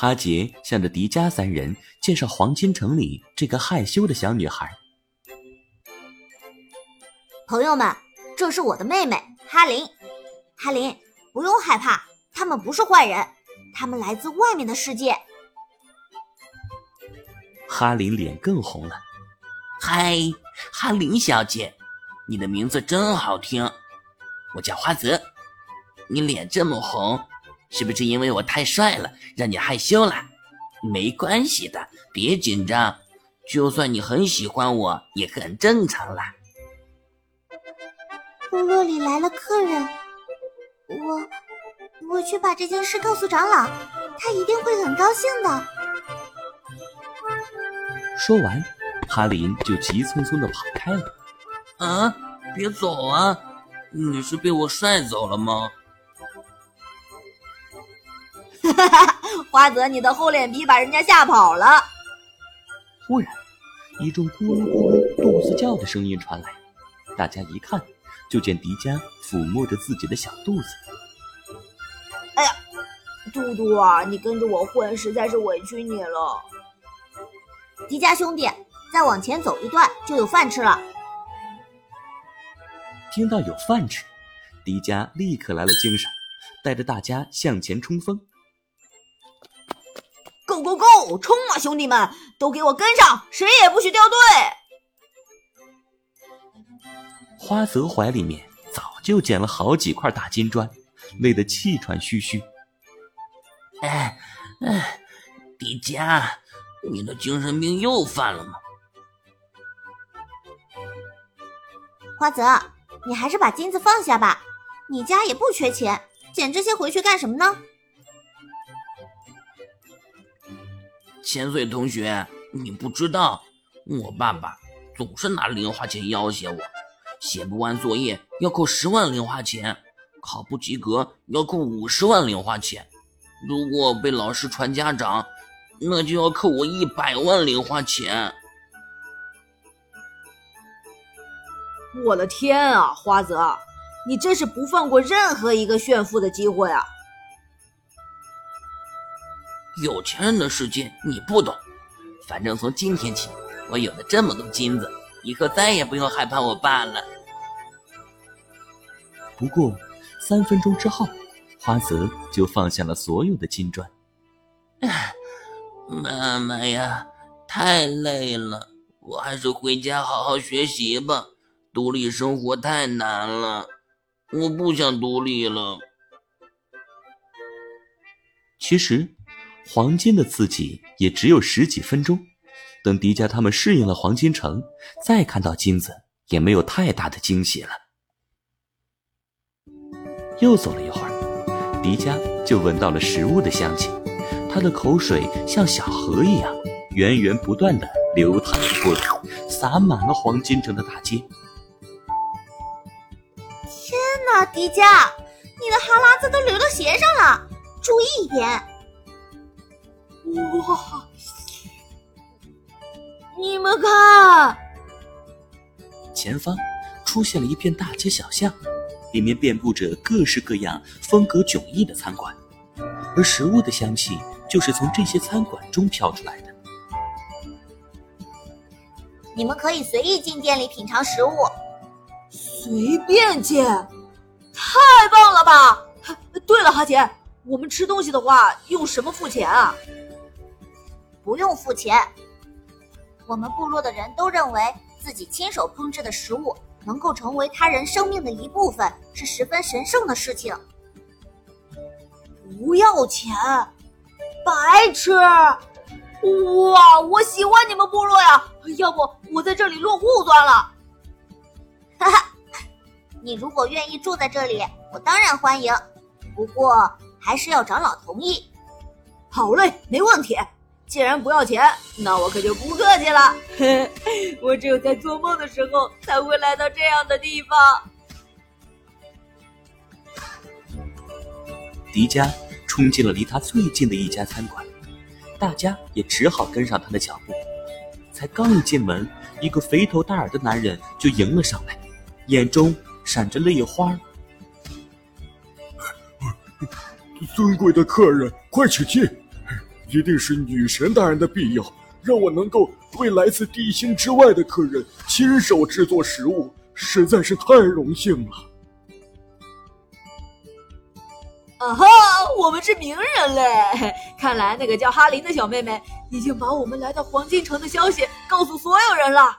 哈杰向着迪迦三人介绍黄金城里这个害羞的小女孩。朋友们，这是我的妹妹哈林。哈林，不用害怕，他们不是坏人，他们来自外面的世界。哈林脸更红了。嗨，哈林小姐，你的名字真好听。我叫花泽。你脸这么红，是不是因为我太帅了，让你害羞了？没关系的，别紧张。就算你很喜欢我，也很正常啦。部落里来了客人，我我去把这件事告诉长老，他一定会很高兴的。说完，哈林就急匆匆的跑开了。啊，别走啊！你是被我帅走了吗？花泽，你的厚脸皮把人家吓跑了。忽然，一阵咕噜咕噜肚子叫的声音传来，大家一看，就见迪迦抚摸着自己的小肚子。哎呀，嘟嘟啊，你跟着我混，实在是委屈你了。迪迦兄弟，再往前走一段就有饭吃了。听到有饭吃，迪迦立刻来了精神，带着大家向前冲锋。Go go go！冲啊，兄弟们，都给我跟上，谁也不许掉队！花泽怀里面早就捡了好几块大金砖，累得气喘吁吁。哎哎，迪迦，你的精神病又犯了吗？花泽，你还是把金子放下吧，你家也不缺钱，捡这些回去干什么呢？千岁同学，你不知道，我爸爸总是拿零花钱要挟我，写不完作业要扣十万零花钱，考不及格要扣五十万零花钱，如果被老师传家长，那就要扣我一百万零花钱。我的天啊，花泽，你真是不放过任何一个炫富的机会啊！有钱人的世界你不懂，反正从今天起，我有了这么多金子，以后再也不用害怕我爸了。不过，三分钟之后，花泽就放下了所有的金砖。妈妈呀，太累了，我还是回家好好学习吧。独立生活太难了，我不想独立了。其实。黄金的自己也只有十几分钟，等迪迦他们适应了黄金城，再看到金子也没有太大的惊喜了。又走了一会儿，迪迦就闻到了食物的香气，他的口水像小河一样源源不断的流淌过来，洒满了黄金城的大街。天哪，迪迦，你的哈喇子都流到鞋上了，注意一点。哇！你们看，前方出现了一片大街小巷，里面遍布着各式各样、风格迥异的餐馆，而食物的香气就是从这些餐馆中飘出来的。你们可以随意进店里品尝食物，随便进，太棒了吧！对了，哈姐，我们吃东西的话，用什么付钱啊？不用付钱。我们部落的人都认为自己亲手烹制的食物能够成为他人生命的一部分，是十分神圣的事情。不要钱，白吃！哇，我喜欢你们部落呀！要不我在这里落户算了。哈哈，你如果愿意住在这里，我当然欢迎。不过还是要长老同意。好嘞，没问题。既然不要钱，那我可就不客气了。我只有在做梦的时候才会来到这样的地方。迪迦冲进了离他最近的一家餐馆，大家也只好跟上他的脚步。才刚一进门，一个肥头大耳的男人就迎了上来，眼中闪着泪花。尊贵的客人，快请进。一定是女神大人的庇佑，让我能够为来自地心之外的客人亲手制作食物，实在是太荣幸了。啊哈，我们是名人嘞！看来那个叫哈林的小妹妹已经把我们来到黄金城的消息告诉所有人了。